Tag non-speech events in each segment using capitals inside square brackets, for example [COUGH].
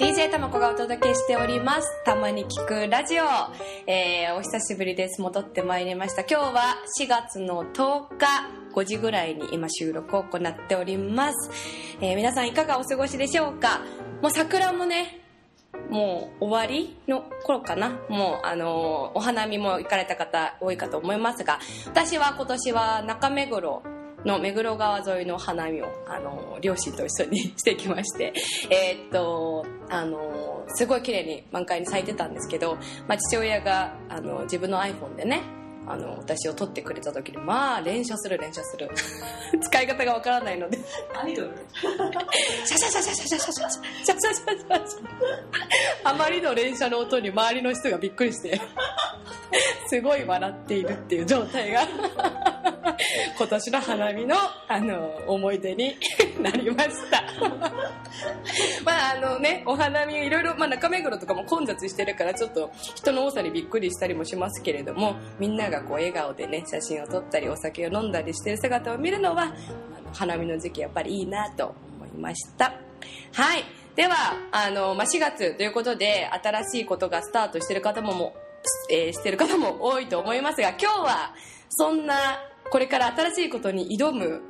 DJ たまこがお届けしております。たまに聞くラジオ、えー、お久しぶりです。戻ってまいりました。今日は4月の10日5時ぐらいに今収録を行っております、えー皆さんいかがお過ごしでしょうか？もう桜もねもう終わりの頃かな？もうあのーお花見も行かれた方多いかと思いますが私は今年は中目黒の目黒川沿いの花見をあの両親と一緒にしてきまして [LAUGHS] えーっとあのすごい綺麗に満開に咲いてたんですけど、まあ、父親があの自分の iPhone でねあの私を撮ってくれた時にまあ連写する連写する。[LAUGHS] 使い方がわからないので。アイドル？[LAUGHS] シャシャシャシャシャシャシャシャシャシャシャシャシャあまりの連射の音に周りの人がびっくりしてすごい笑っているっていう状態が [LAUGHS] 今年の花見のあの思い出になりました。[LAUGHS] まああのねお花見いろいろ、まあ、中目黒とかも混雑してるからちょっと人の多さにびっくりしたりもしますけれどもみんながこう笑顔でね写真を撮ったりお酒を飲んだりしてる姿を見るのはあの花見の時期やっぱりいいなと思いました。はい。ではあの、まあ、4月ということで新しいことがスタートしてる方もも、えーしてる方も多いと思いますが今日はそんなこれから新しいことに挑む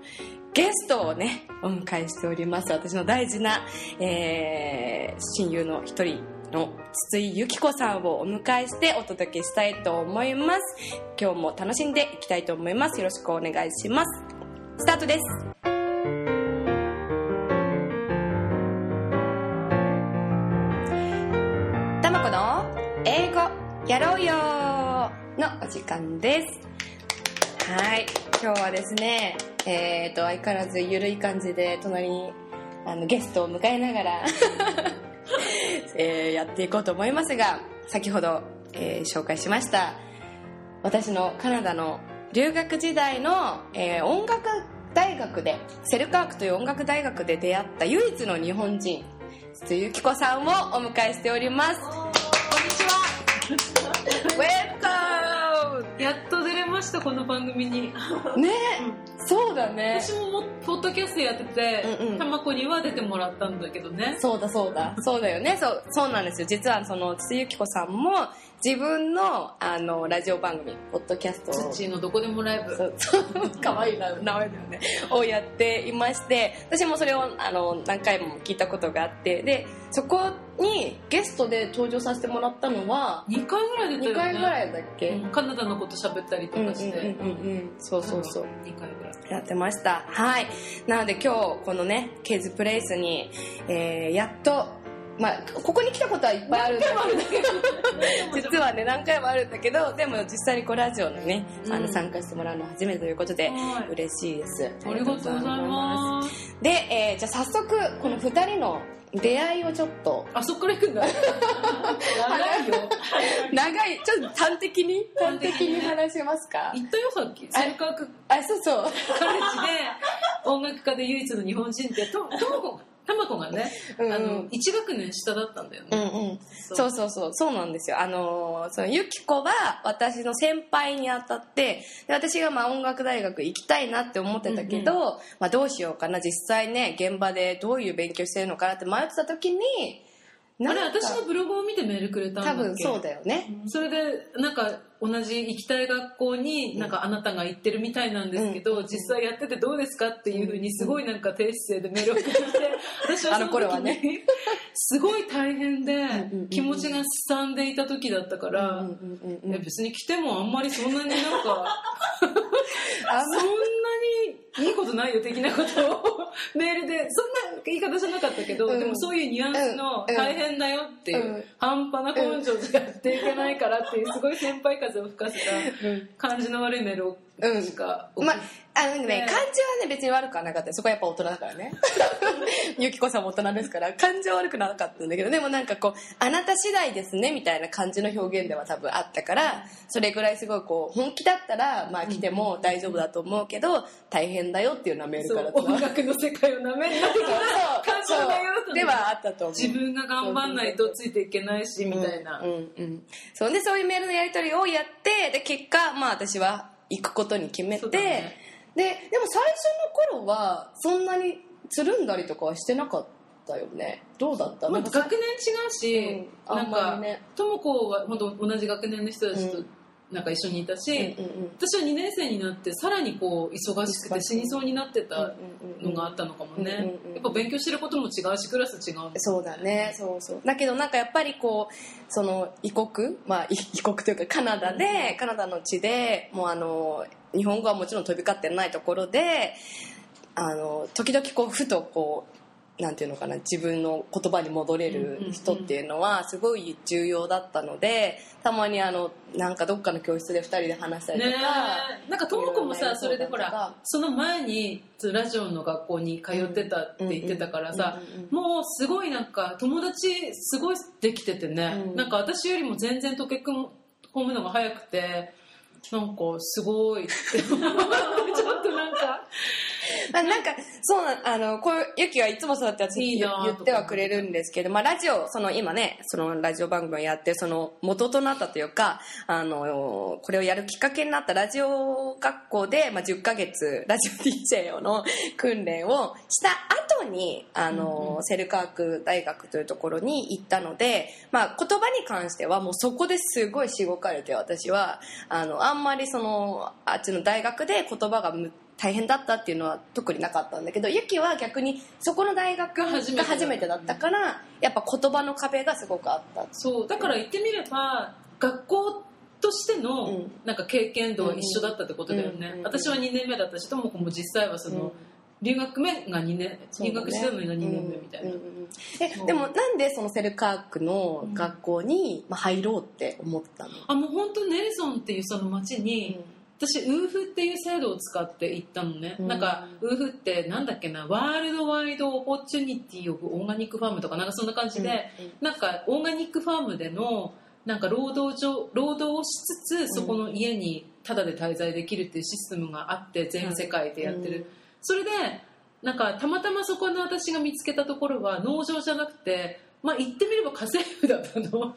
ゲストをねお迎えしております。私の大事な、えー親友の一人の筒井由紀子さんをお迎えしてお届けしたいと思います。今日も楽しんでいきたいと思います。よろしくお願いします。スタートです。たまこの英語やろうよのお時間です。はい。今日はですねえっ、と相変わらずゆるい感じで隣にあのゲストを迎えながら、[LAUGHS] えーやっていこうと思いますが先ほど、えー紹介しました私のカナダの留学時代の、えー音楽大学でセルカークという音楽大学で出会った唯一の日本人筒井由紀子さんをお迎えしております。こんにちは。[LAUGHS] ウェルカやっとましたこの番組に。ムね。そうだね。私ももポッドキャストやってて、うんうん。たまこには出てもらったんだけどね。そうだそうだ。そうだよね。そうそうなんですよ。実はその筒井由紀子さんも自分のあのラジオ番組ポッドキャストを。土のどこでもライブ。そうそう可愛いな名前だよね。をやっていまして私もそれをあの何回も聞いたことがあってでそこにゲストで登場させてもらったのは2回ぐらい出た2よね。回ぐらいだっけ、うんカナダのこと喋ったりとうん、うんかして、うん。うんうん。そうそうそう。2回ぐらい。やってました。はい。なので今日このねケーズプレイスに、えーやっとまあここに来たことはいっぱいあるんだけど。実はね何回もあるんだけどでも実際にこうラジオのね、あうんの参加してもらうのは初めてということではい嬉しいです。ありがとうございます。で、えーじゃあ早速この2人の出会いをちょっと。あそっから行くんだ。[LAUGHS] 長いよ。長い。ちょっと端的に端的にに話しますか？言ったよさっき。セルカークあそうそう。カレッジで音楽家で唯一の日本人ってとともこたまこがね、うん。うんあの1学年下だったんだよね、うんうん。そう。そうそうそう。なんですよ。あのーそのゆきこは私の先輩にあたってで私がまあ音楽大学行きたいなって思ってたけど、まあ、どうしようかな。実際ね現場でどういう勉強してるのかなって迷ってた時にあれ私のブログを見てメールくれたんだ多分そうだよね。それでなんか同じ行きたい学校になんかあなたが行ってるみたいなんですけど、実際やっててどうですかっていうふうにすごいなんか低姿勢でメールをくれて私はその時はね。すごい大変でんうん気持ちがすさんでいた時だったから、別に来てもあんまりそんなになんか [LAUGHS] あそんなにいいことないよ的なことをメールでそんな言い方じゃなかったけど、うん。でもそういうニュアンスのうん。大変だよっていう、うん。半端な根性じゃやっていけないからっていうすごい先輩風を吹かせた感じの悪いメールをうん。しかまあ、あのね、ね感じはね、別に悪くはなかったよ。そこはやっぱ大人だからね。ゆきこさんも大人ですから、感情は悪くなかったんだけど、でもなんかこう、あなた次第ですね、みたいな感じの表現では多分あったから、それぐらいすごいこう、本気だったら、まあ来ても大丈夫だと思うけど、大変だよっていうのはメールから音楽の世界をなめんな [LAUGHS] 感情だよではあったと思う。自分が頑張んないとついていけないしみたいな、うんうんうん。そう。でそういうメールのやり取りをやってで結果まあ私は行くことに決めて、ね。ででも最初の頃はそんなにつるんだりとかはしてなかったよね。どうだった？まあ学年違うし、うんなんかりね。とも子は本当同じ学年の人たちとうんなんか一緒にいたし、うんうんうん。私は2年生になってさらにこう忙しくて死にそうになってたのがあったのかもね、うんうんうん。やっぱ勉強してることも違うしクラス違うそうだね。そうそう。だけどなんかやっぱりこうその異国？まあい異国というかカナダで、カナダの地でもうあの日本語はもちろん飛び交ってないところであの時々こうふとこうなんていうのかな自分の言葉に戻れる人っていうのはすごい重要だったのでたまにあのなんかどっかの教室で2人で話したりとねか、え。なんかとも子もさそれでほらその前にラジオの学校に通ってたって言ってたからさ、もうすごいなんか友達すごいできててね、うん。なんか私よりも全然溶け込むのが早くてなんかすごいって [LAUGHS] ちょっとなんかあ [LAUGHS] なんかそうなあのこうゆきはいつもそうやって私言ってはくれるんですけど、まあ、ラジオその今ねそのラジオ番組をやってその元となったというかあのこれをやるきっかけになったラジオ学校で、まあ、10ヶ月ラジオ DJ 用の訓練をした後にあの、セルカーク大学というところに行ったので、まあ、言葉に関してはもうそこですごいしごかれて私はあのあんまりそのあっちの大学で言葉がむ大変だったっていうのは特になかったんだけどユキは逆にそこの大学が初めて初めてだったからやっぱ言葉の壁がすごくあったそうだから言ってみれば学校としてうのん。なんか経験度は一緒だったってことだよね、うんうん私は2年目だったしとも子も実際はその、留学目が2年、入学してたのが2年目みたいな、うんうんうんえでもなんでそのセルカークの学校にまあ入ろうって思ったの、あもう本当ネルソンっていうその町に、私ウーフっていう制度を使って行ったのね、うん。なんかウーフってなんだっけなワールドワイドオポチュニティオブオーガニックファームとかなんかそんな感じで、なんかオーガニックファームでのなんか労働上労働をしつつそこの家にタダで滞在できるっていうシステムがあって全世界でやってる、うんそれでなんかたまたまそこの私が見つけたところは農場じゃなくてまあ言ってみれば家政婦だったの。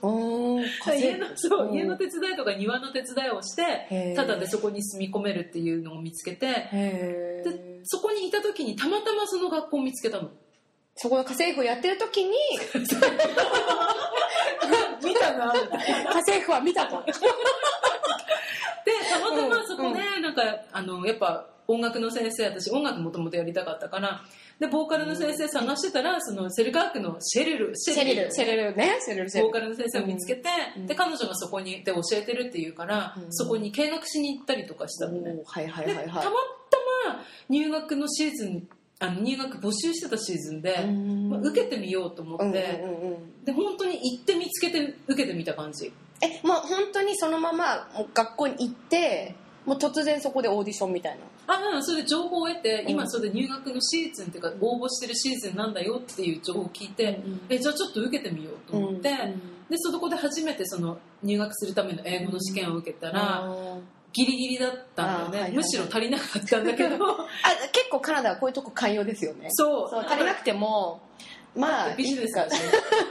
家のそううん家の手伝いとか庭の手伝いをしてただでそこに住み込めるっていうのを見つけてでそこにいた時にたまたまその学校を見つけたの。そこの家政婦をやってる時に [LAUGHS] 見たな家政婦は見たと。でたまたまそこね、なんかあのやっぱ音楽の先生私音楽もともとやりたかったからでボーカルの先生探してたらそのセルガークのシェルルシシェリル。シェリルねシェリルボーカルの先生を見つけて、うんで彼女がそこにいて教えてるっていうから、うん。そこに見学しに行ったりとかしたのね、おーはいはいではいはい。たまたま入学のシーズンあの入学募集してたシーズンで、うん。まあ、受けてみようと思って、うんうんうんうん。で本当に行って見つけて受けてみた感じ。えもう本当にそのまま学校に行ってもう突然そこでオーディションみたいな。あうんそれで情報を得て、うん。今それで入学のシーズンっていうか応募してるシーズンなんだよっていう情報を聞いて、えじゃあちょっと受けてみようと思って、でそこで初めてその入学するための英語の試験を受けたら、あギリギリだったんだよね、あはいはいはい。むしろ足りなかったんだけど。[LAUGHS] 結構カナダはこういうとこ寛容ですよね。そう。そう足りなくてもまあビジネスだしね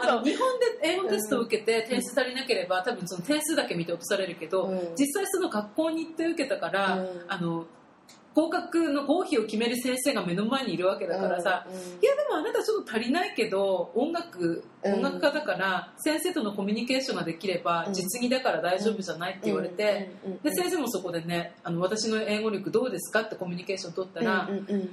あの日本で英語テストを受けて点数足りなければ多分その点数だけ見て落とされるけど、うん。実際その学校に行って受けたから、うん。あの合格の合否を決める先生が目の前にいるわけだからさ、うん。うん。いやでもあなたちょっと足りないけど音楽うん。音楽家だから先生とのコミュニケーションができればうん。実技だから大丈夫じゃないって言われて、うん。うん。うん。で先生もそこでねあの私の英語力どうですかってコミュニケーション取ったら、うん。うん。うん。まあ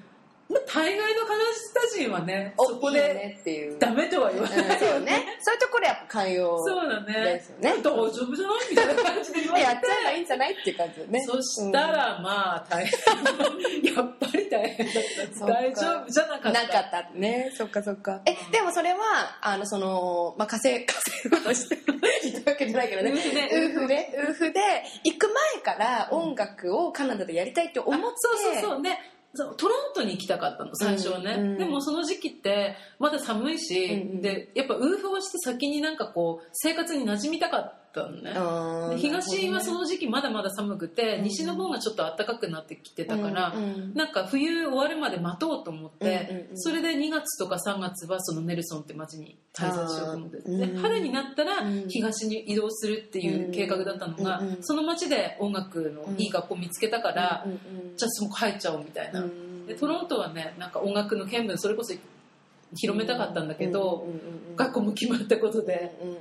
大概のカナダ人はねおそこでねっていう。ダメとは言わない。うんそうよね。そういうところやっぱ寛容そうだね。ですよね。大丈夫じゃないみたいな感じで言われて。やっちゃえばいいんじゃないっていう感じよね。そしたらまあ大変。やっぱり大変だった。大丈夫じゃなかった。なかったね。そっかそっか。えでもそれはあのその、まあ、家政家政婦として言ったわけじゃないけどね。ウーフでウーフで行く前から音楽をカナダでやりたいって思ってあそうそうそう。ねそうトロントに行きたかったの最初はね、うん。うんでもその時期ってまだ寒いし、うんうんでやっぱウーフをして先になんかこう生活に馴染みたかったのね、東はその時期まだまだ寒くて、うん。西の方がちょっと暖かくなってきてたから、うんうん。なんか冬終わるまで待とうと思って、うんうんうんそれで2月とか3月はそのネルソンって町に滞在しようと思ってうんで春になったらうん。東に移動するっていう計画だったのが、うんうんその町で音楽のいい学校見つけたから、うんうんうんじゃあそこ入っちゃおうみたいな、うんでトロントはねなんか音楽の見聞それこそ広めたかったんだけど、うんうんうんうん学校も決まったことで、うんうん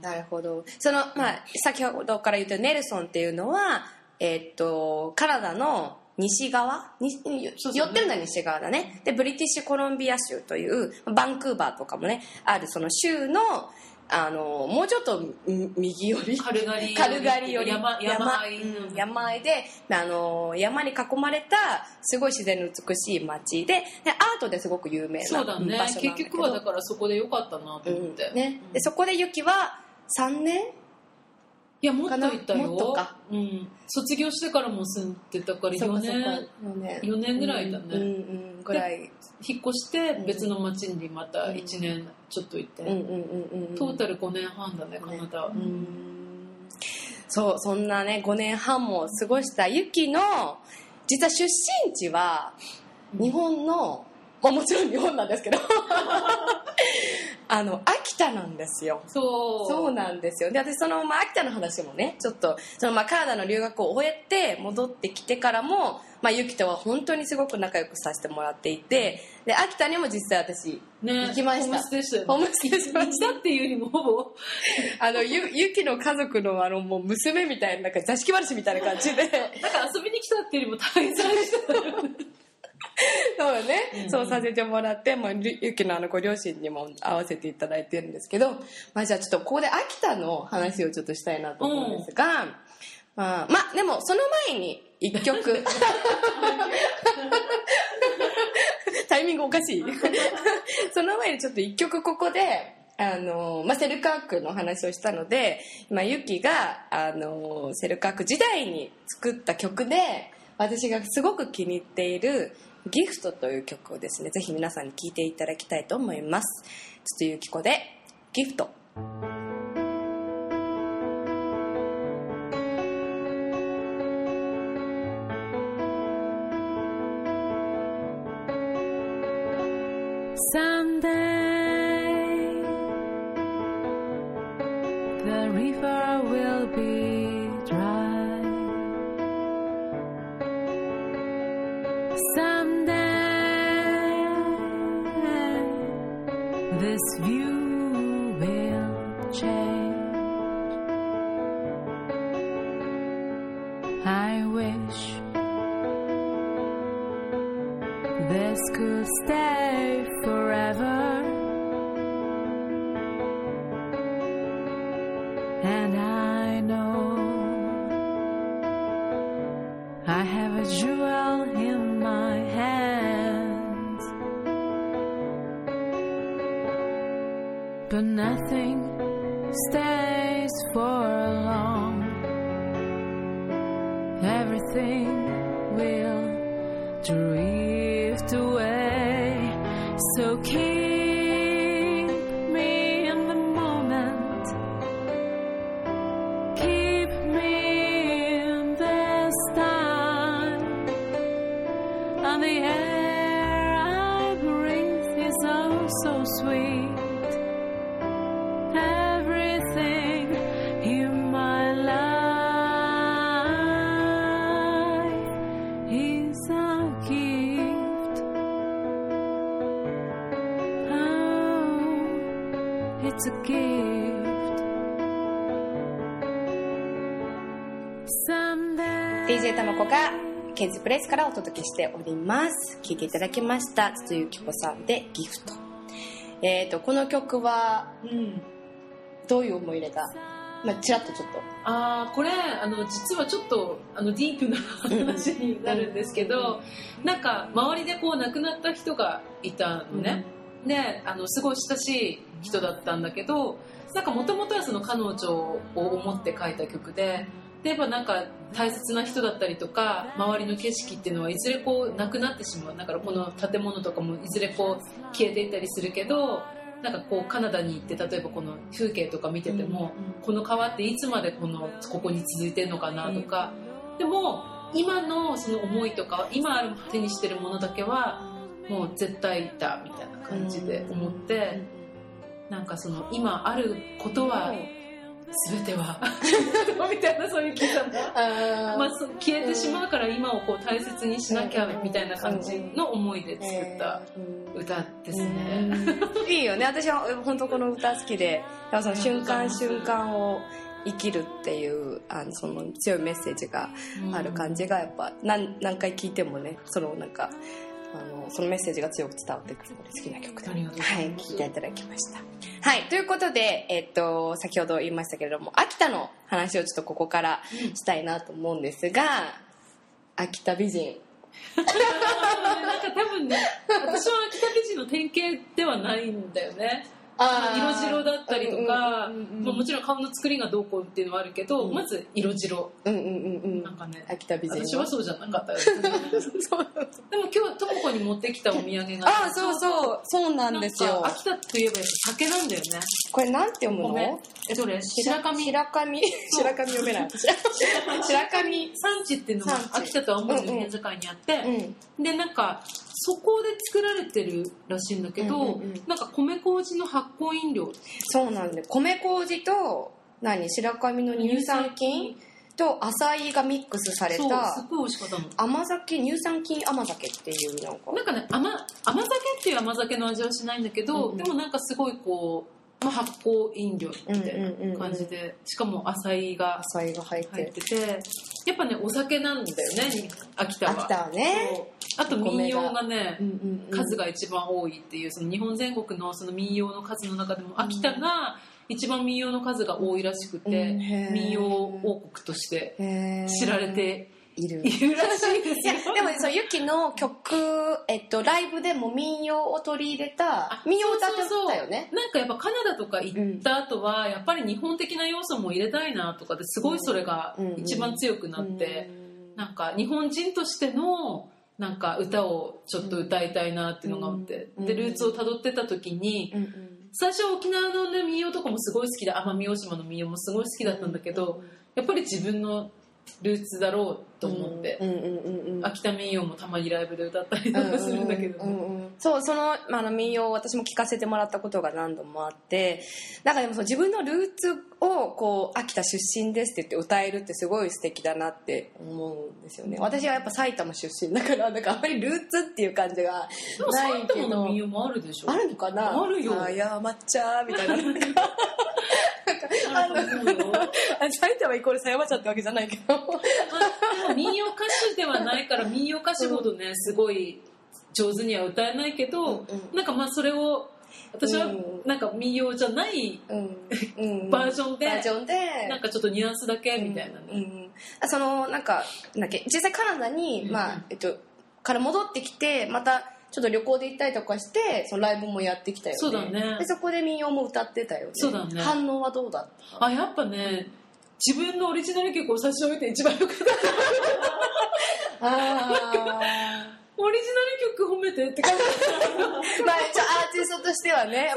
なるほど。そのまあ先ほどから言ったネルソンっていうのはえーっとカナダの西側？に寄ってるのは西側だね。でブリティッシュコロンビア州というバンクーバーとかもねあるその州のあのもうちょっとん右寄り。カルガリーカルガリーより。山山あい。うん。山あいであの山に囲まれたすごい自然の美しい街ででアートですごく有名なそうだね。場所なんだけど。結局はだからそこでよかったなと思って、うん。ね、でそこでユキは3年いやもっといたよ。もっとか。うん、卒業してからも住んでたから4年。4年。4年ぐらいだね、うんうんぐらい引っ越して別の町にまた1年ちょっと行って、うんうんうんうんトータル5年半だねカナダは、うん。そうそんなね5年半も過ごしたユキの実は出身地は日本の、まあ、もちろん日本なんですけどあの秋田なんですよ。そう。そうなんですよ。で私その、まあ、秋田の話もねちょっとその、まあ、カナダの留学を終えて戻ってきてからも、まあ、ゆきとは本当にすごく仲良くさせてもらっていてで秋田にも実際私ね行きました。ホームステイしたよねホームステイしました。行ったっていうよりも。ほ [LAUGHS] ぼあのゆゆきの家族のあのもう娘みたいななんか座敷話みたいな感じで。なんか遊びに来たっていうよりも滞在した [LAUGHS] そうだね、うん。そうさせてもらって、まあ、ゆゆきのあのご両親にも会わせていただいてるんですけど、まあ、じゃあちょっとここで秋田の話をちょっとしたいなと思うんですが、まあ、まあでもその前に一曲。タイミングおかしい。その前にちょっと一曲ここであの、まあ、セルカークの話をしたので今ユキがあのセルカーク時代に作った曲で私がすごく気に入っている「ギフトという曲をですねぜひ皆さんに聴いていただきたいと思います。筒井由紀子で「ギフト」Sunday I wish this could stay forever. プレイスからお届けしております。聴いていただきました筒井由紀子さんで「ギフト」えー、とこの曲はうん。どういう思い入れが、まあ、ちらっとちょっと。あーこれあの実はちょっとあのディープな話になるんですけど、なんか周りでこう亡くなった人がいたのね、であのすごい親しい人だったんだけどなんかもともとはその彼女を思って書いた曲ででやっぱなんか大切な人だったりとか周りの景色っていうのはいずれこうなくなってしまう。だからこの建物とかもいずれこう消えていったりするけどなんかこうカナダに行って例えばこの風景とか見てても、この川っていつまでこのここに続いてるのかなとか、でも今のその思いとか今ある手にしてるものだけはもう絶対だみたいな感じで思って、なんかその今あることは全ては。[LAUGHS] みたいなそういう刻んだあー。まあ、消えてしまうから今をこう大切にしなきゃみたいな感じの思いで作ったうん。歌ですね。うん。いいよね。私は本当この歌好きでその瞬間瞬間を生きるっていうあのその強いメッセージがある感じがやっぱ何何回聴いてもねそのなんかあのそのメッセージが強く伝わってくるので好きな曲でありがとうごはいざいます聴いていただきました。はいということで、えっと先ほど言いましたけれども秋田の話をちょっとここからしたいなと思うんですが秋田美人。なんか多分ね私は秋田美人の典型ではないんだよね色白だったりとか、うんうんうんうんまあもちろん顔の作りがどうこうっていうのはあるけど、うん。まず色白。うんうんうんうん。なんかね秋田美人私はそうじゃなかったよそうでも今日とも子に持ってきたお土産がああそうそう。そうなんですよ。秋田といえばやっぱ酒なんだよね。これなんて読むの？えどれ？白神？白神。白神読めない。白神。産地っていうのが産地。秋田と青森の県境にあって、うん。でなんかそこで作られてるらしいんだけど、うんうんうん。なんか米麹の発酵飲料。そうなんで米麹と何？白神の乳酸菌と浅いがミックスされたすっごい美味しかったの。甘酒乳酸菌甘酒っていうなんか。なんかね甘甘酒っていう甘酒の味はしないんだけど、うんうん。でもなんかすごいこう、まあ、発酵飲料みたいな感じで、しかも浅いが浅いが入っててやっぱねお酒なんだよね秋田は。秋田はね。あと民謡がねうんうんうん。数が一番多いっていうその日本全国のその民謡の数の中でも秋田が一番民謡の数が多いらしくて、うん。民謡王国として知られている。いるらしいですよ。でもねそうユキの曲、えっと、ライブでも民謡を取り入れたあ民謡を歌ったよね。なんかやっぱカナダとか行った後は、やっぱり日本的な要素も入れたいなとかですごいそれが一番強くなって、なんか日本人としてのなんか歌をちょっと歌いたいなっていうのがあって、うん。でルーツをたどってた時に、最初は沖縄の、ね、民謡とかもすごい好きで奄美大島の民謡もすごい好きだったんだけど、やっぱり自分のルーツだろうと思って、秋田民謡もたまにライブで歌ったりとかするんだけど、うんうんうんそうその,、まあ、あの民謡を私も聞かせてもらったことが何度もあってなんかでもその自分のルーツをこう秋田出身ですって言って歌えるってすごい素敵だなって思うんですよね。私はやっぱ埼玉出身だからなんかあんまりルーツっていう感じがないけ埼玉のど民謡もあるでしょ。あるのかな？あるよ。あいや抹茶みたいな [LAUGHS] あると思うよあ埼玉イコール狭山茶ってわけじゃないけどまあ民謡歌手ではないから民謡歌手ほどねすごい上手には歌えないけど、うんうんなんかまあそれを私はなんか民謡じゃないうんバージョンでバージョンでなんかちょっとニュアンスだけみたいなね、うんうんあそのなんかなんだっけ実際カナダに、うんまあえっと、から戻ってきてまたちょっと旅行で行ったりとかしてそのライブもやってきたよね。そうだね。でそこで民謡も歌ってたよね。そうだね。反応はどうだった？あやっぱね自分のオリジナル曲を差し上げて一番よかった。あオリジナル曲褒めてって感じ。[LAUGHS] まあ一応アーティストとしてはねやっ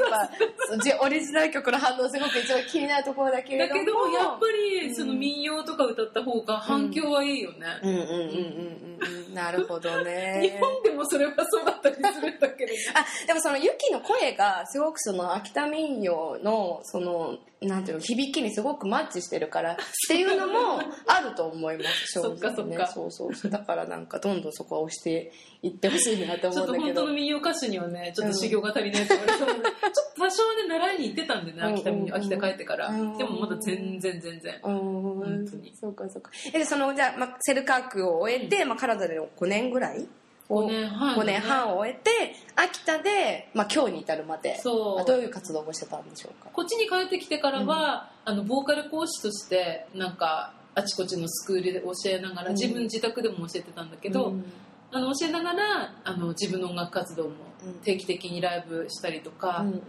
ぱじオリジナル曲の反応すごく一番気になるところだけれだども。けどもやっぱりその民謡とか歌った方が反響はいいよね、うんうんうんうんうんうんなるほど [LAUGHS] 日ね本でもそれはそうだったりするんだけど。ねあでもそのユキの声がすごくその秋田民謡のそのなんていうの響きにすごくマッチしてるからっていうのもあると思います正直ね。そっかそっか。そうそう。そうだからなんかどんどんそこは押していってほしいなとちょっと思うんだけど。本当の民謡歌手にはねちょっと修行が足りないと思います、ちょっと多少はね習いに行ってたんでね秋田民謡秋田帰ってから、うんでもまだ全然全然。うん本当に。そうかそうか。えでそのじゃあ、まあ、セルカークを終えて、まあ、カナダでの5年ぐらい5年半5年半を終えて秋田で、まあ、今日に至るまでそう。まあどういう活動をしてたんでしょうか？こっちに帰ってきてからは、あのボーカル講師としてなんかあちこちのスクールで教えながら、うん。自分自宅でも教えてたんだけど、うん。あの教えながらあの自分の音楽活動もうん。定期的にライブしたりとかうんうんうん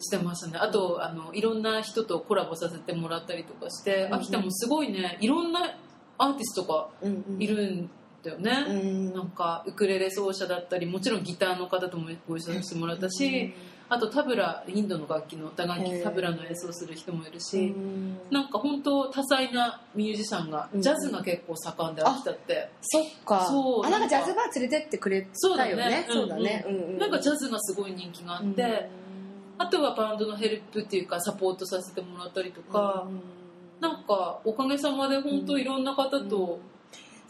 してましたね、あとあのいろんな人とコラボさせてもらったりとかして、うん秋田もすごいねいろんなアーティストがうんうん。いるんだよね、うん。なんかウクレレ奏者だったりもちろんギターの方ともご一緒させてもらったし、あとタブラインドの楽器の打楽器タブラの演奏する人もいるうし、ん。なんか本当多彩なミュージシャンが、うん。ジャズが結構盛んで秋田って、そっか。そうあなんかジャズバー連れてってくれそうだね。たよね。そうだねなんかジャズがすごい人気があって、あとはバンドのヘルプっていうかサポートさせてもらったりとか、うんなんかおかげさまで本当いろんな方と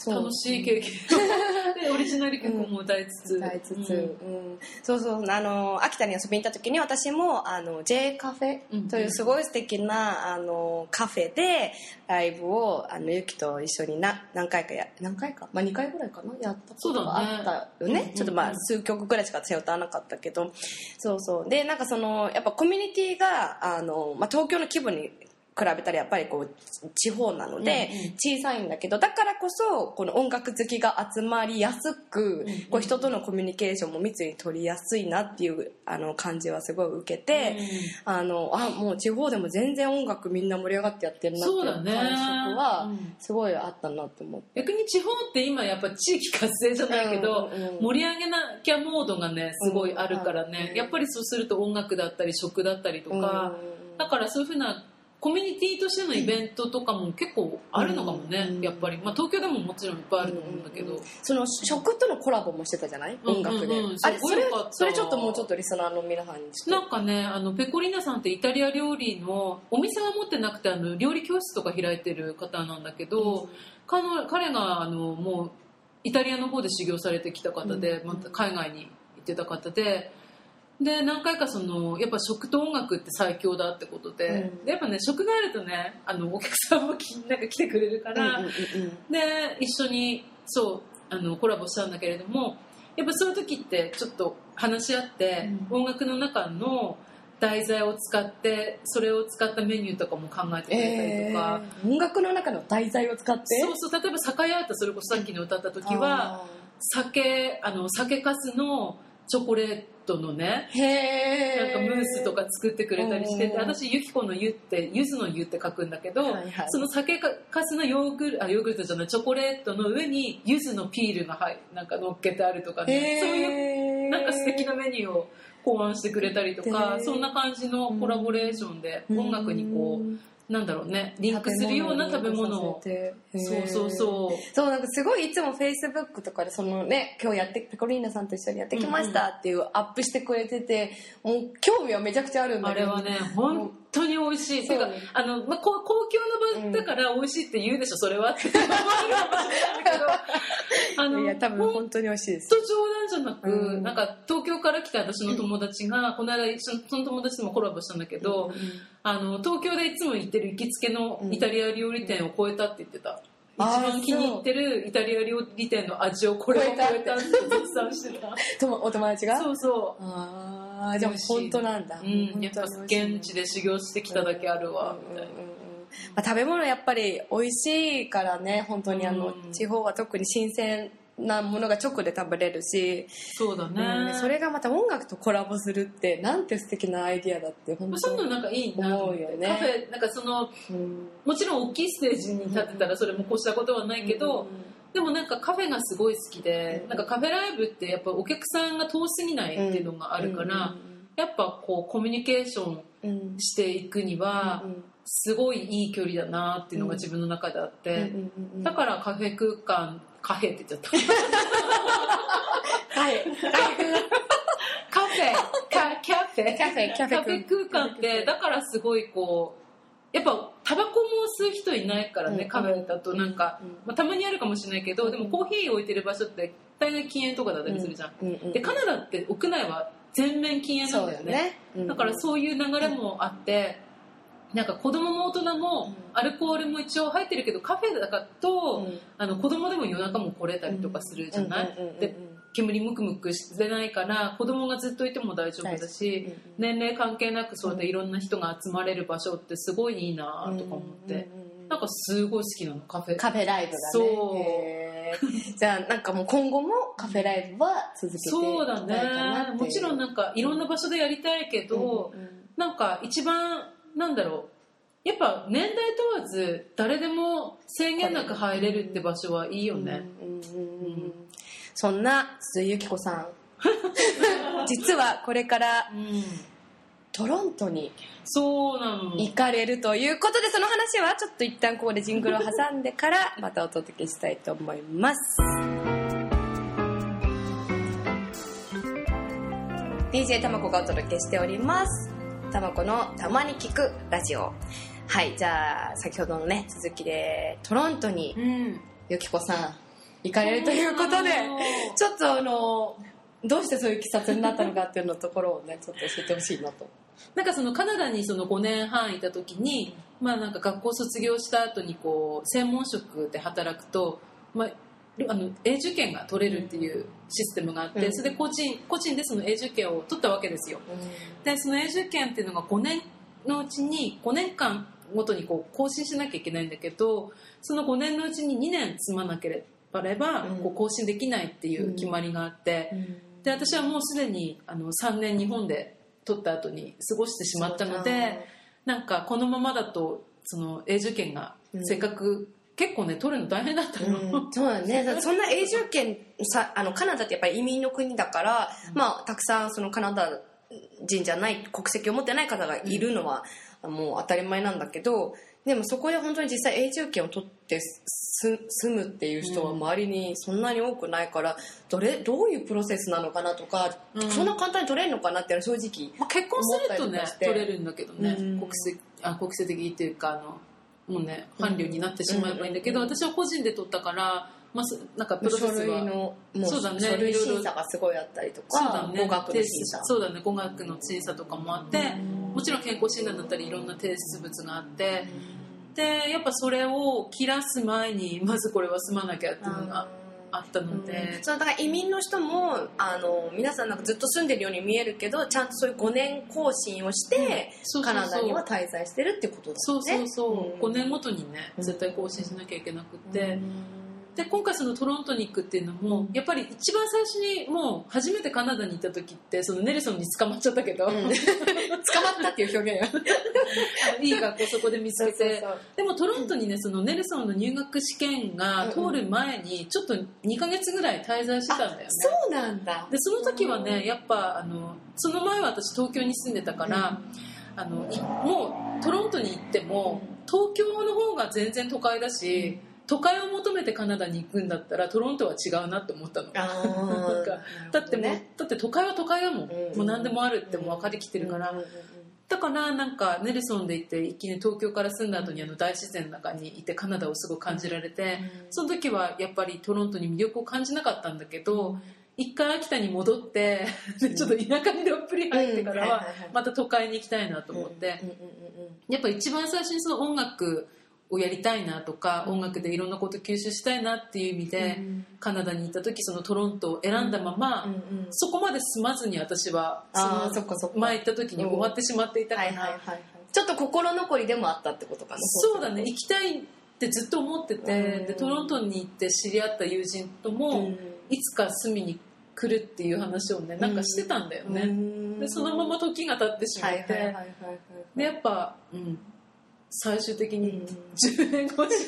楽しい経験。[LAUGHS] でオリジナル曲も歌いつつ、歌いつつ、うん。うん。そうそう。あの秋田に遊びに行った時に私もあの J カフェというすごい素敵なあのカフェでライブをあのゆきと一緒にな何回かや何回か、まあ、2回ぐらいかな？やったことがあったよね？ねちょっとまあうんうん数曲ぐらいしか歌わなかったけど。そうそう。でなんかそのやっぱコミュニティがあの、まあ、東京の規模に比べたらやっぱりこう地方なのでうんうん。小さいんだけどだからこそこの音楽好きが集まりやすくうんこう人とのコミュニケーションも密に取りやすいなっていうあの感じはすごい受けて、あのあもう地方でも全然音楽みんな盛り上がってやってるなっていう感触はうん。すごいあったなと思って。逆に地方って今やっぱ地域活性じゃないけど、うんうんうん。盛り上げなきゃモードがねすごいあるからね、うんやっぱりそうすると音楽だったり食だったりとか、だからそういうふうなコミュニティとしてのイベントとかも結構あるのかもね、うん。やっぱり、まあ、東京でももちろんいっぱいあると思うんだけど、その食とのコラボもしてたじゃない？うんうん音楽で、うんあれそれすごいよかった。それちょっともうちょっとリスナーの皆さんになんかねあのペコリーナさんってイタリア料理のお店は持ってなくてあの料理教室とか開いてる方なんだけど、彼の彼があのもうイタリアの方で修行されてきた方で、うん。また海外に行ってた方でで何回かそのやっぱ食と音楽って最強だってことで,、うん。でやっぱね食があるとねあのお客さんもきなんか来てくれるかとら、うんうんうんで一緒にそうあのコラボしたんだけれどもやっぱそういう時ってちょっと話し合って、音楽の中の題材を使ってそれを使ったメニューとかも考えてくれたりえとか、ー。音楽の中の題材を使って？そうそう例えば酒屋ってそれこそさっきの歌った時はあ酒あの酒粕のチョコレートのねなんえかムースとか作ってくれたりしててうん私ユキコの「ユ」って柚子の「柚」って書くんだけど、はいはい。その酒かかすのヨーグルあヨーグルトじゃないチョコレートの上に柚子のピールがはいなんか乗っけてあるとかね、そういうなんか素敵なメニューを考案してくれたりとかそんな感じのコラボレーションで音楽にこうなんだろうね。リンクするような食べ物をそうそうそう。そうなんかすごいいつもフェイスブックとかでそのね今日やってペコリーナさんと一緒にやってきましたっていうアップしてくれててもう興味はめちゃくちゃあるんだけど。あれはね本当に美味しい。てかそう。ねあの、まあ、公共の場だから美味しいって言うでしょそれは。ってかもしれないけど。[LAUGHS] あのいや多分本本当に美味しいです。当冗談じゃなく、うん。なんか東京から来た私の友達が、この間一緒にその友達ともコラボしたんだけど、あの東京でいつも行ってる行きつけのイタリア料理店を超えたって言ってた、うん。一番気に入ってるイタリア料理店の味をこれを超えたって絶賛してたお友達が？そうそああじゃあ本当なんだ。う、うん、やっぱ現地で修行してきただけあるわ、みたいな。まあ、食べ物やっぱり美味しいからね本当にあの、うん。地方は特に新鮮なものが直で食べれるし、そうだね、うんそれがまた音楽とコラボするってなんて素敵なアイディアだって本まあ当そういうのなんかいいな。と思うよね。カフェなんかそのうん。もちろん大きいステージに立ってたらそれもこうしたことはないけど、でもなんかカフェがすごい好きで、うん。なんかカフェライブってやっぱお客さんが遠すぎないっていうのがあるから、やっぱこうコミュニケーションうん。うんしていくにはうんすごいいい距離だなっていうのが自分の中であって、うんうんうん。だからカフェ空間カフェって言っちゃった。はいカフェ。カキャフェ。カフェキャフェカフェ空間ってだからすごいこうやっぱタバコも吸う人いないからね、うん。カフェだとなんか、うん。まあ、たまにあるかもしれないけどでもコーヒー置いてる場所って大概禁煙とかだったりするじゃん、でカナダって屋内は全面禁煙なんだよね。ね。だからそういう流れもあって、なんか子供も大人もアルコールも一応入ってるけどカフェだからと、うん。あの子供でも夜中も来れたりとかするじゃない、で煙ムクムクしてないから子供がずっといても大丈夫だし、年齢関係なくそうやっていろんな人が集まれる場所ってすごいいいなとか思って、なんかすごい好きなのカフェ。カフェライブだね。そう。じゃあなんかもう今後もカフェライブは続けていきそうだたいかなってねもちろんなんかいろんな場所でやりたいけど、うんうん。なんか一番なんだろう。やっぱ年代問わず誰でも制限なく入れるって場所はいいよね、そんな鈴井由紀子さん。[LAUGHS] 実はこれからうん。トロントにそうなの。行かれるということでその話はちょっと一旦ここでジングルを挟んでからまたお届けしたいと思います。DJ たまこがお届けしておりますたまこのたまに聞くラジオ。はいじゃあ先ほどのね続きでトロントにうん。ゆきこさん行かれるということでちょっとあのどうしてそういう経緯になったのかっていうのところをねちょっと教えてほしいなと。なんかそのカナダにその5年半いた時に、まあなんか学校卒業した後にこう専門職で働くと、まあ、あの永住権が取れるっていうシステムがあって、うん。それで個人個人でその永住権を取ったわけですよ。でその永住権っていうのが5年のうちに5年間ごとにこう更新しなきゃいけないんだけどその5年のうちに2年積まなければうん。こう更新できないっていう決まりがあって、で私はもうすでにあの3年日本で取った後に過ごしてしまったのでなんかこのままだとその永住権がうん。せっかく、結構ね取るの大変だったの、うんそうだね。[LAUGHS] そんな永住権さあのカナダってやっぱり移民の国だから、まあ、たくさんそのカナダ人じゃない国籍を持ってない方がいるのは、もう当たり前なんだけどでもそこで本当に実際永住権を取ってす住むっていう人は周りにそんなに多くないからどれどういうプロセスなのかなとか、うん。そんな簡単に取れるのかなっていうのは正直まあ、結婚するとね取れるんだけどね、うん。国籍あ国籍的っていうかあのもうね伴侶になってしまえばいいんだけど、うん私は個人で取ったから、まあ、すなんかプロセ書スは。類のもうそうだね。書類審査がすごいあったりとそうだか、ね。語学の審査。そうだね。語学の審査とかもあって、もちろん健康診断だったりいろんな提出物があってでやっぱそれを切らす前にまずこれは済まなきゃっていうのがあったので、そうだから移民の人もあの皆さんなんかずっと住んでるように見えるけどちゃんとそういう5年更新をして、そうそうそう。カナダには滞在してるってことだよね。そうそうそう、うん。5年ごとにねうん絶対更新しなきゃいけなくって、で今回そのトロントに行くっていうのもやっぱり一番最初にもう初めてカナダに行った時ってそのネルソンに捕まっちゃったけど、うん。[LAUGHS] 捕まったっていう表現よ。いい学校そこで見つけて。でもトロントにねそのネルソンの入学試験が通る前にちょっと2ヶ月ぐらい滞在してたんだよね。そうなんだ。でその時はねやっぱあのその前は私東京に住んでたから、あのいもうトロントに行っても東京の方が全然都会だし、都会を求めてカナダに行くんだったらトロントは違うなって思ったの。あなんかだってもう、だって都会は都会だもん、うん。もう何でもあるってもう分かりきてるから、だからなんかネルソンで行って一気に東京から住んだ後にあの大自然の中にいてカナダをすごく感じられて、その時はやっぱりトロントに魅力を感じなかったんだけど、一回秋田に戻ってで [LAUGHS] ちょっと田舎にどっぷり入ってからはまた都会に行きたいなと思って、やっぱ一番最初にその音楽をやりたいなとか音楽でいろんなこと吸収したいなっていう意味で、カナダに行った時そのトロントを選んだまま、そこまで済まずに私はその前行った時に終わってしまっていたから、はいはいはいはい。ちょっと心残りでもあったってことかなそうだね。行きたいってずっと思ってて、うん。でトロントに行って知り合った友人とも、うん。いつか住みに来るっていう話をねなんかしてたんだよね、うん。でそのまま時が経ってしまって、はいはいはい。でやっぱ、うん、最終的に。うん。10年越し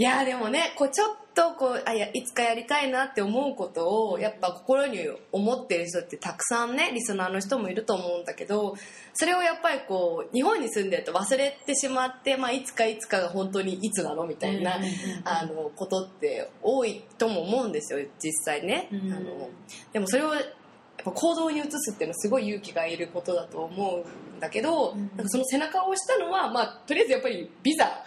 いやでもねこうちょっとこうあいやいつかやりたいなって思うことをやっぱ心に思ってる人ってたくさんねリスナーの人もいると思うんだけどそれをやっぱりこう日本に住んでると忘れてしまって、まあ、いつかいつかが本当にいつなのみたいな、うんうんうん。あのことって多いとも思うんですよ実際ね、うん。あのでもそれをやっぱ行動に移すっていうのはすごい勇気がいることだと思うんだけど、うん。なんかその背中を押したのは、まあ、とりあえずやっぱりビザ。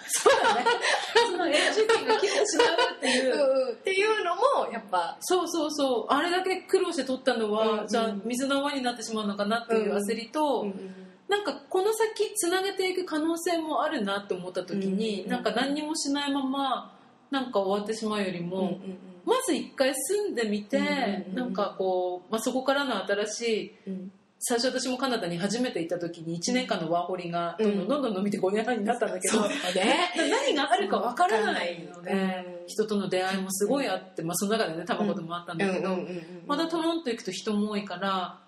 その永住権が切ってしまうっていう。[LAUGHS] っていうのもやっぱそうそうそう。あれだけ苦労して取ったのは、うんじゃあ水の泡になってしまうのかなっていう焦りと、なんかこの先つなげていく可能性もあるなって思った時に、うんなんか何にもしないままなんか終わってしまうよりも、まず一回住んでみて、うんうんうん。なんかこう、まあ、そこからの新しいうん最初私もカナダに初めて行った時に1年間のワーホリがどん。どんどんどん伸びて5年半になったんだけど、そう。[LAUGHS] だね [LAUGHS] 何があるかわからないので、うん。人との出会いもすごいあって、まあ、その中でね卵でもあったんだけど、まだトロント行くと人も多いから、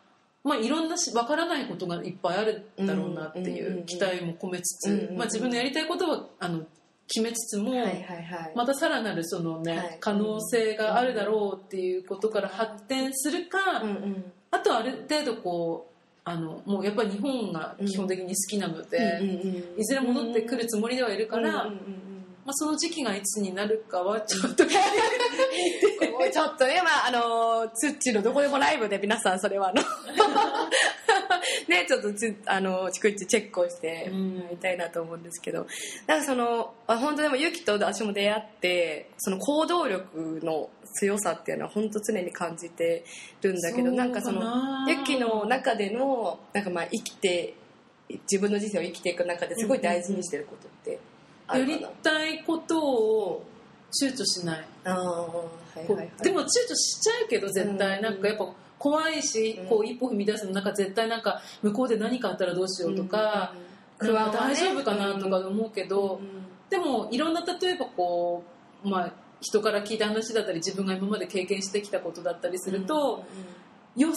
まあ、いろんなし分からないことがいっぱいあるだろうなっていう期待も込めつつ、まあ、自分のやりたいことはあの決めつつも、またさらなるその、ねはい。可能性があるだろうっていうことから発展するか、あとある程度こうあのもうやっぱり日本が基本的に好きなので、うんうんうんいずれ戻ってくるつもりではいるから、うんうんうんまあ、その時期がいつになるかはちょっと [LAUGHS] ちょっとね、まあ、あの、ツッチのどこでもライブで皆さんそれはあの、[LAUGHS] ね、ちょっとつ、あの、逐一チェックをしてうん。やりたいなと思うんですけど、なんかその、あ本当でもユキと私も出会って、その行動力の強さっていうのは本当常に感じてるんだけど、な。んかその、ユキの中での、なんかまあ生きて、自分の人生を生きていく中ですごい大事にしてることってあやりるかな。たいことを躊躇しない、ああ、はいはいはい。でも躊躇しちゃうけど絶対、うん。なんかやっぱ怖いし、うん。こう一歩踏み出すのなんか絶対なんか向こうで何かあったらどうしようとか、うん。なんか大丈夫かなうんとか思うけど、でもいろんな例えばこうまあ人から聞いた話だったり自分が今まで経験してきたことだったりすると、予想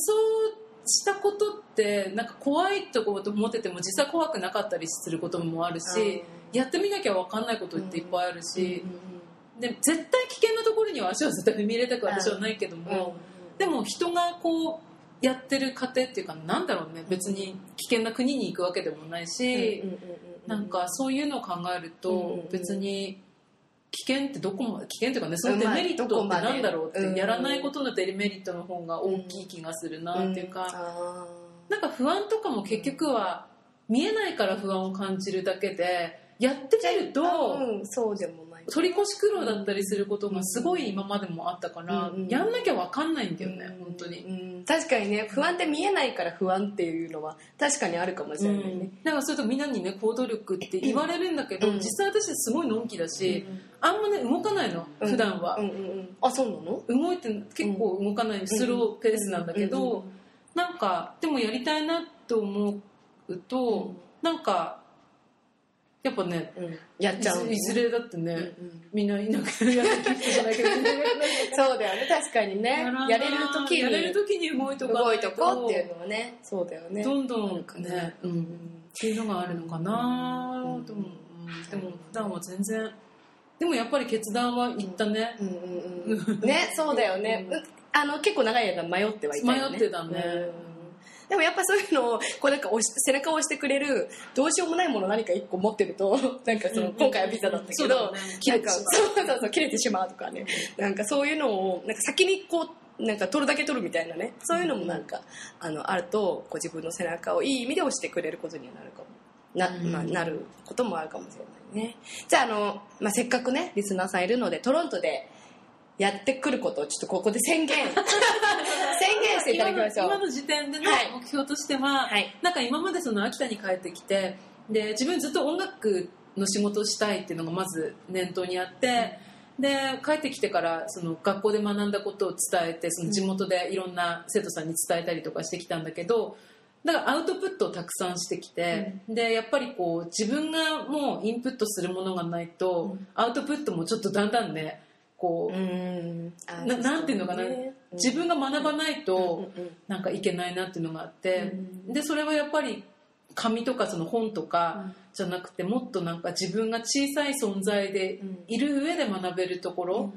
したことってなんか怖いと思ってても実際怖くなかったりすることもあるし、やってみなきゃ分かんないことっていっぱいあるし、で絶対危険なところには足を絶対踏み入れたく私はないけども、でも人がこうやってる過程っていうかなんだろうね別に危険な国に行くわけでもないし、なんかそういうのを考えるとうん別に危険ってどこまで危険っていうかねそのデまあメリットってなんだろうっうんてやらないことのデメリットの方が大きい気がするなっていうかなんか不安とかも結局は見えないから不安を感じるだけでやってみるとうんそうでも取り越し苦労だったりすることがすごい今までもあったからうんうん。やんなきゃ分かんないんだよねうん本当に。うん確かにね不安って見えないから不安っていうのは確かにあるかもしれないね、だからそれとみんなにね行動力って言われるんだけど、うん。実際私すごいのんきだし、あんまね動かないの普段は。う、んうんうん。あそうなの？動いて結構動かないスローペースなんだけど、なんかでもやりたいなと思うと、なんかやっぱねうん。やっちゃういずいずれだってね、うんうん。みんないなくなるやつ人じゃないけどそうだよね。確かにね。やれる時にやれる時に動いとかない動いとこうっていうのはね。そうだよね。どんどんねね、うん、っていうのがあるのかなと思う、うん。でも普段は全然でもやっぱり決断は言ったね、うんうんうんねそうだよね、うん。あの結構長い間迷ってはいたよね。迷ってたね。うんでもやっぱそういうのをこうなんか押し背中を押してくれるどうしようもないもの何か一個持ってると [LAUGHS] なんかその、うん今回はビザだったけど、そうだね切れてしまうなんかそうそうそう切れてしまうとかね。なんかそういうのをなんか先にこうなんか取るだけ取るみたいなね。そういうのもなんか、あのあるとこう自分の背中をいい意味で押してくれることにはなるかも。な,、うん。まあ、なることもあるかもしれないね。じゃああの、まあ、せっかくねリスナーさんいるのでトロントでやってくることをちょっとここで宣言。[LAUGHS] 宣言していただきましょう。今の時点でのはい。目標としては、はい。なんか今までその秋田に帰ってきてで自分ずっと音楽の仕事をしたいっていうのがまず念頭にあって、で帰ってきてからその学校で学んだことを伝えてその地元でいろんな生徒さんに伝えたりとかしてきたんだけどだからアウトプットをたくさんしてきて、でやっぱりこう自分がもうインプットするものがないと、アウトプットもちょっとだんだんねこう、うななんていうのかな、ね。自分が学ばないと、なんかいけないなっていうのがあって、うん。でそれはやっぱり紙とかその本とかうん。じゃなくてもっとなんか自分が小さい存在でいる上で学べるところ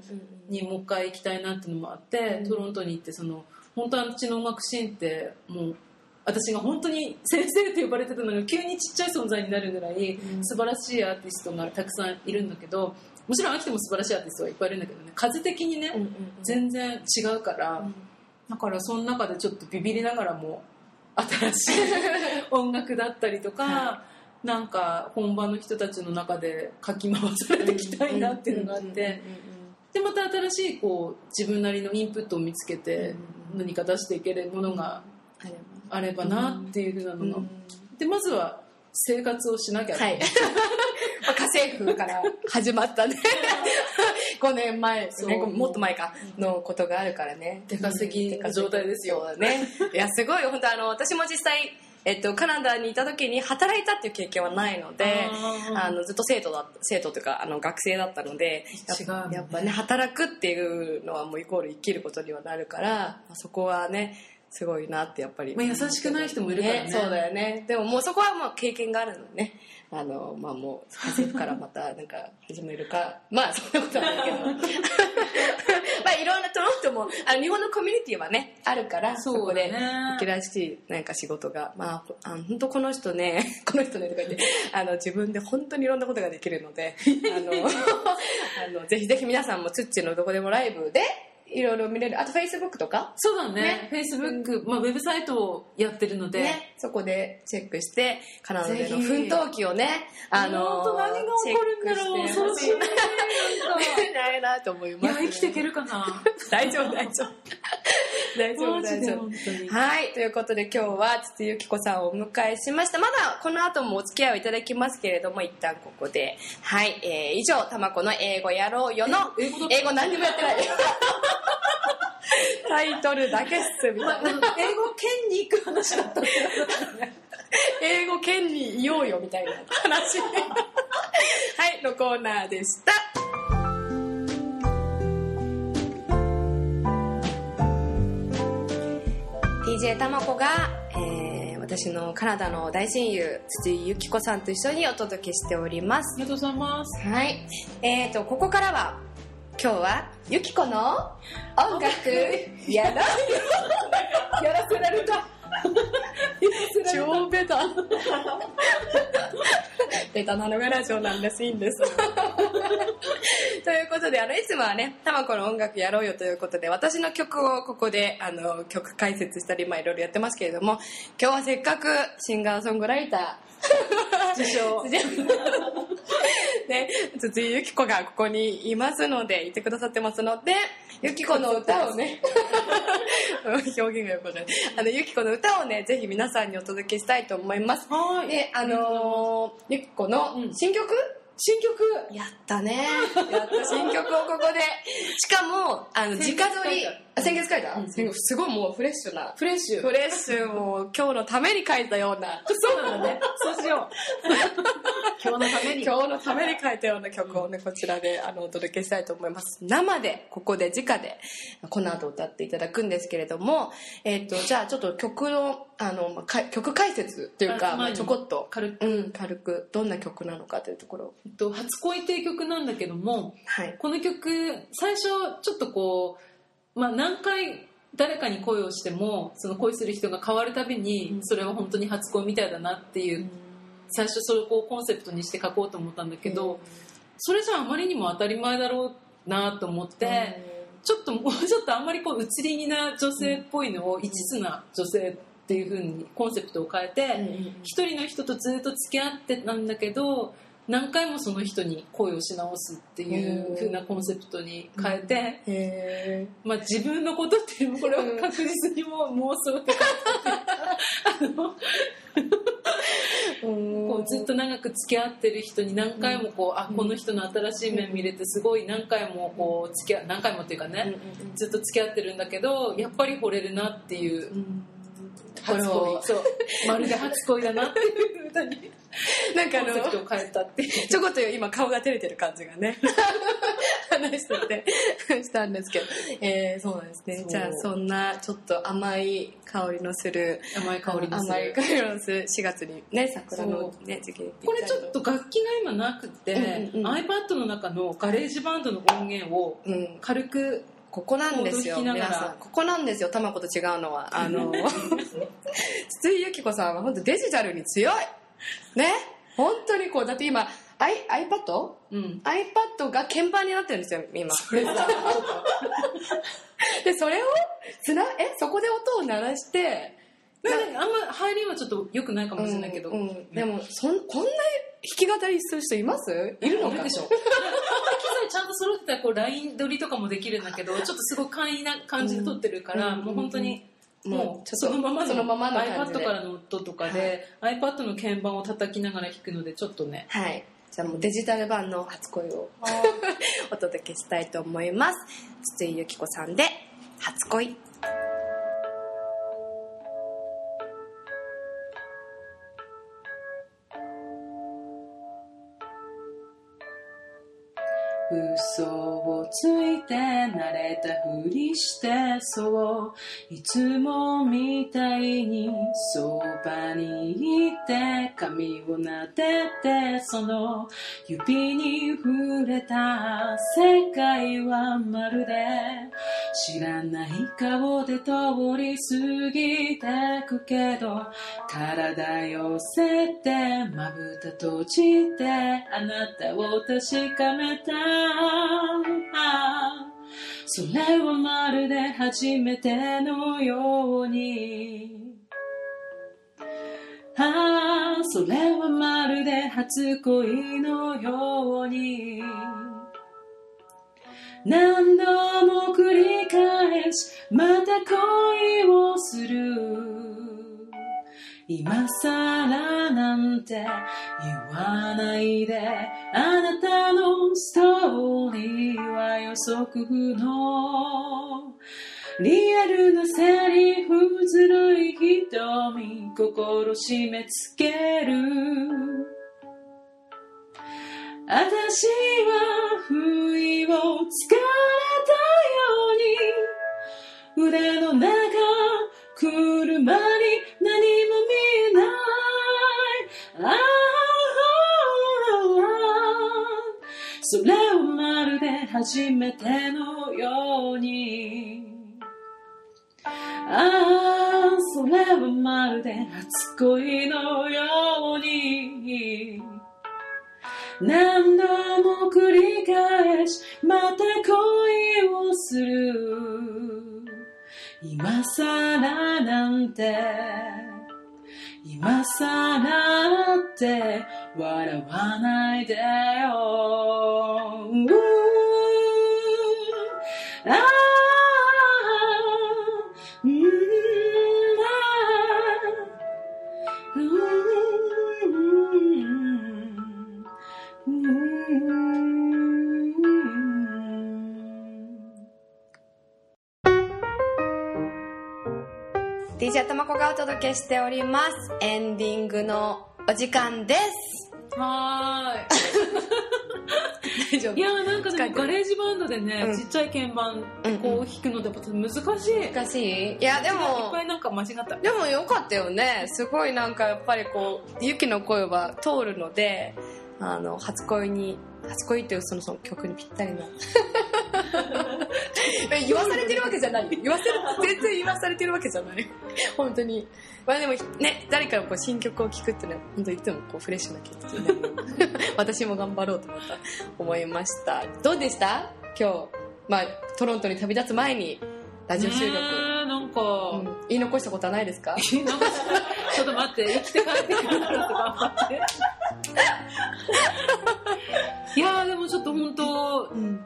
にもう一回行きたいなっていうのもあって、うん。トロントに行ってその本当はうちの音楽シーンってもう私が本当に先生って呼ばれてたのが急にちっちゃい存在になるぐらいうん。素晴らしいアーティストがたくさんいるんだけどもちろん秋田も素晴らしいアーティストはいっぱいいるんだけどね数的にね、うんうん全然違うから、だからその中でちょっとビビりながらも新しい [LAUGHS] 音楽だったりとか、はなんか本場の人たちの中でかき回されていきたいなっていうのがあって、でまた新しいこう自分なりのインプットを見つけてうん何か出していけるものがあればなっていうふうなのが、でまずは生活をしなきゃ、はいまあ家政婦から始まったね。[LAUGHS] 5年前。ですねそうもっと前かのことがあるからね。出稼ぎの状態ですよ。ね。いやすごい本当あの私も実際えっと、カナダにいた時に働いたっていう経験はないのであのずっと生徒だ生徒というかあの学生だったのでやね。やっぱね働くっていうのはもうイコール生きることにはなるから、まあそこはねすごいなってやっぱり、まあ優しくない人もいるからね。そうだよね。でももうそこはもう経験があるのでねあのまあもう家政婦からまたなんか始めるか。[LAUGHS] まあそんなことはないけど。[LAUGHS] まあいろんなその人もあの日本のコミュニティはねあるからそこでそうだね生きらしいなんか仕事が。まああの本当この人ね [LAUGHS] この人ねとか言ってあの自分で本当にいろんなことができるのであのあのぜひぜひ皆さんもツッチーのどこでもライブでいろいろ見れる。あとフェイスブックとか？そうだね。ね。フェイスブック、まあ、ウェブサイトをやってるので、ね、そこでチェックしてカナダでの奮闘記をねあの本当何が起こるんだろう。チェックし [LAUGHS] ないなと思いいます、や生きていけるかな。大丈夫大丈夫。大丈夫大丈夫。はい。ということで今日は筒井由紀子さんをお迎えしました。まだこの後もお付き合いをいただきますけれども一旦ここで。はい、えー、以上「たまこの英語やろうよ」のえ英語何にもやってないタイトルだけっすみたいな。英語圏に行く話だったんだ英語圏にいようよみたいな話。はいのコーナーでした。DJ たまこが、えー私のカナダの大親友筒井由紀子さんと一緒にお届けしております。ありがとうございます。はい。えーとここからは今日はゆきこの音楽やろう。よやらせられた。超ベタ。ベタなのがラジオなんですいいんです。ということであのいつもはね「たまこの音楽やろうよ」ということで私の曲をここであの曲解説したりまあいろいろやってますけれども今日はせっかくシンガーソングライター [LAUGHS] 受賞 [LAUGHS] ね、筒井由紀子がここにいますのでいてくださってますので由紀子の歌をね [LAUGHS] 表現がよくわかんないあの由紀子の歌をねぜひ皆さんにお届けしたいと思います。はい。であのー、由紀子のうん。新曲、新曲？やったね。やった。新曲をここで。しかもあの直撮りあ先月書いた、うん。先月すごいもうフレッシュな。フレッシュ。フレッシュ。もう今日のために書いたような。そうなんだね。そうしよう。[LAUGHS] 今日のために。今日のために書いたような曲をねこちらであのお届けしたいと思います。生でここで直でこの後歌っていただくんですけれども、えっとじゃあちょっと曲のあの、まあか曲解説っていうか、あまあ、ちょこっと。軽く、うん、軽く。どんな曲なのかというところ。をえっと初恋っていう曲なんだけどもはい。この曲最初ちょっとこう、まあ、何回誰かに恋をしてもその恋する人が変わるたびにそれは本当に初恋みたいだなっていう、最初それをコンセプトにして書こうと思ったんだけど、それじゃあまりにも当たり前だろうなと思って、[LAUGHS] ちょっともうちょっとあんまりこう移り気な女性っぽいのを一途な女性っていう風にコンセプトを変えて、一人の人とずっと付き合ってたんだけど何回もその人に恋をし直すっていう風なコンセプトに変えて、へまあ、自分のことっていうこれは確実にもう妄想って感じあのこうずっと長く付き合ってる人に何回もこう、あこの人の新しい面見れてすごい何回もこう付き合何回もっていうかね、ずっと付き合ってるんだけどやっぱり惚れるなっていう初これ恋。をそう。まるで初恋だなって。いう歌に。なんかあのちょこっと今顔が照れてる感じがね。話してて。したんですけど、えー、そうなんですね。じゃあそんなちょっと甘い香りのする甘い香りのする。甘い香りのする4月にね桜のね時期にこれちょっと楽器が今なくて、うんうんうん。iPad の中のガレージバンドの音源をうん。軽くここなんですよ皆さん。ここなんですよとまこと違うのは。[LAUGHS] あの [LAUGHS] 筒井由紀子さんは本当デジタルに強い。ね？本当にこうだって今 I iPad? うん。iPad が鍵盤になってるんですよ今。[LAUGHS] でそれをつなえ？そこで音を鳴らしてあんま入りはちょっと良くないかもしれないけど、うんうん。でもそんこんな弾き語りする人います？いるのかでしょ機材ちゃんと揃ってたらこうライン取りとかもできるんだけどちょっとすごい簡易な感じで撮ってるから、うんもう本当にもうそのままのそのままの iPad からの音とかで、iPad の鍵盤を叩きながら弾くのでちょっとね。はい。じゃあもうデジタル版の初恋を [LAUGHS] お届けしたいと思います。筒井由紀子さんで「初恋」嘘をついて慣れたふりしてそう。いつもみたいにそばにいて髪を撫でてその。指に触れた世界はまるで知らない顔で通り過ぎてくけど体寄せてまぶた閉じてあなたを確かめた。それはまるで初めてのように。ああそれはまるで初恋のように。何度も繰り返しまた恋をする。今更なんて言わないであなたのストーリーは予測不能。リアルなセリフずるい瞳心締め付ける。私は不意をつかれたように。腕の中車に何も見えない。ああそれはまるで初めてのようにああそれはまるで初恋のように。何度も繰り返しまた恋をする。今更なんて今更って笑わないでよ。DJ とまこがお届けしております。エンディングのお時間です。は [LAUGHS] 大丈ーい。いやーなんかでもガレージバンドでね、うん。ちっちゃい鍵盤うんこう弾くのでやっぱ難しい。難しい？いやでいっもぱいなんか間違った。でもよかったよね。すごいなんかやっぱりこうユキの声は通るのであの初恋に初恋っていうそのその曲にぴったりなえ [LAUGHS] 言わされてるわけじゃない。言わせる全然言わされてるわけじゃない。[LAUGHS] 本当に。まあでもね誰かのこう新曲を聴くっていうのは本当いつもこうフレッシュな気持ちになる私も頑張ろうとまた思いました。どうでした？今日。まあトロントに旅立つ前にラジオ収録、なんか、うん。言い残したことはないですか？[LAUGHS] ちょっと待って生きて帰ってくるからと頑張って。[LAUGHS] いやーでもちょっと本当うん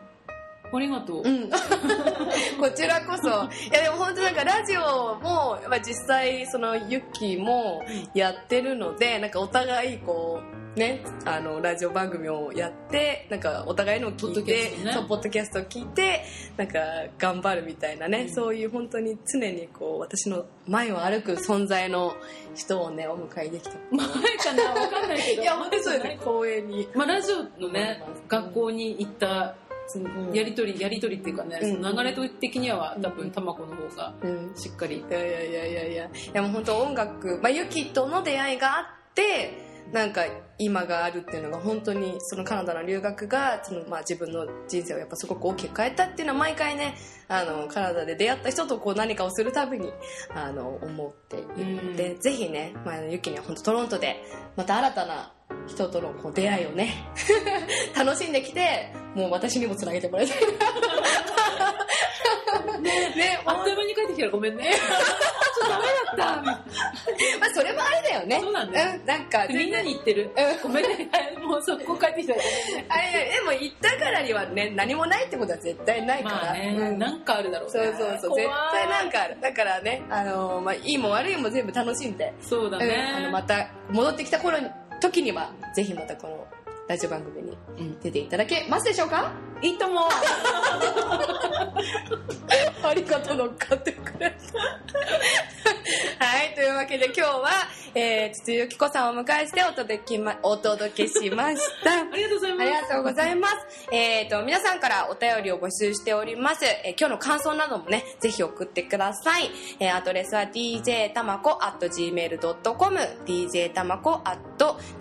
ありがとう。うん、[LAUGHS] こちらこそ。いやでも本当なんかラジオもやっぱ実際そのユッキーもやってるのでなんかお互いこうねあのラジオ番組をやってなんかお互いのを聞いポッドキャてストね。そうポッドキャストを聞いてなんか頑張るみたいなね、うん。そういう本当に常にこう私の前を歩く存在の人をねお迎えできた。前かなわかんないけど。[LAUGHS] いや本当にそうですね。光栄に。まあ、ラジオのね学校に行ったやりとりやりとりっていうかね、うんその流れ的には多うん分玉子の方がうん。しっかり。いやいやいやいや。いやいやもう本当音楽、まあ、ユキとの出会いがあってなんか今があるっていうのが本当にそのカナダの留学がその、まあ、自分の人生をやっぱすごく大きく変えたっていうのは毎回ねあのカナダで出会った人とこう何かをするたびにあの思っているので、うぜひね、まあ、ユキには本当トロントでまた新たな人とのこう出会いをね [LAUGHS] 楽しんできてもう私にもつなげてもらいたいねあっという間に帰ってきたらごめんね。[LAUGHS] ちょっとダメだった。まあそれもあれだよね。そうなんだよ。うん、なんか、みんなに言ってる。うん。ごめんね。[LAUGHS] もうそこ帰ってきたらあいやでも言ったからにはね、何もないってことは絶対ないから。まあね、うん。なんかあるだろうね。そうそうそう、絶対なんかある。だからね、あのーまあいいも悪いも全部楽しんで、うんそうだね、あのまた戻ってきた頃に、時には、ぜひまたこのラジオ番組にうん。出ていただけますでしょうか？いいと思うありがとう乗っかってくれた。はい、というわけで今日は、えー、筒井由紀子さんをお迎えしてお届け,、ま、お届けしました。[LAUGHS] ありがとうございますありがとうございます。えっ、と、皆さんからお便りを募集しております。えー今日の感想などもね、ぜひ送ってください。えーアドレスは dj たまこ at gmail.com、dj たまこ at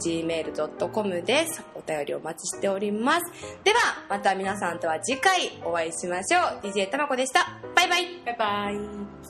gmail.com です。お便りお待ちしております。では、また皆さんとは次回お会いしましょう。dj たまこでした。バイバイ。バイバイ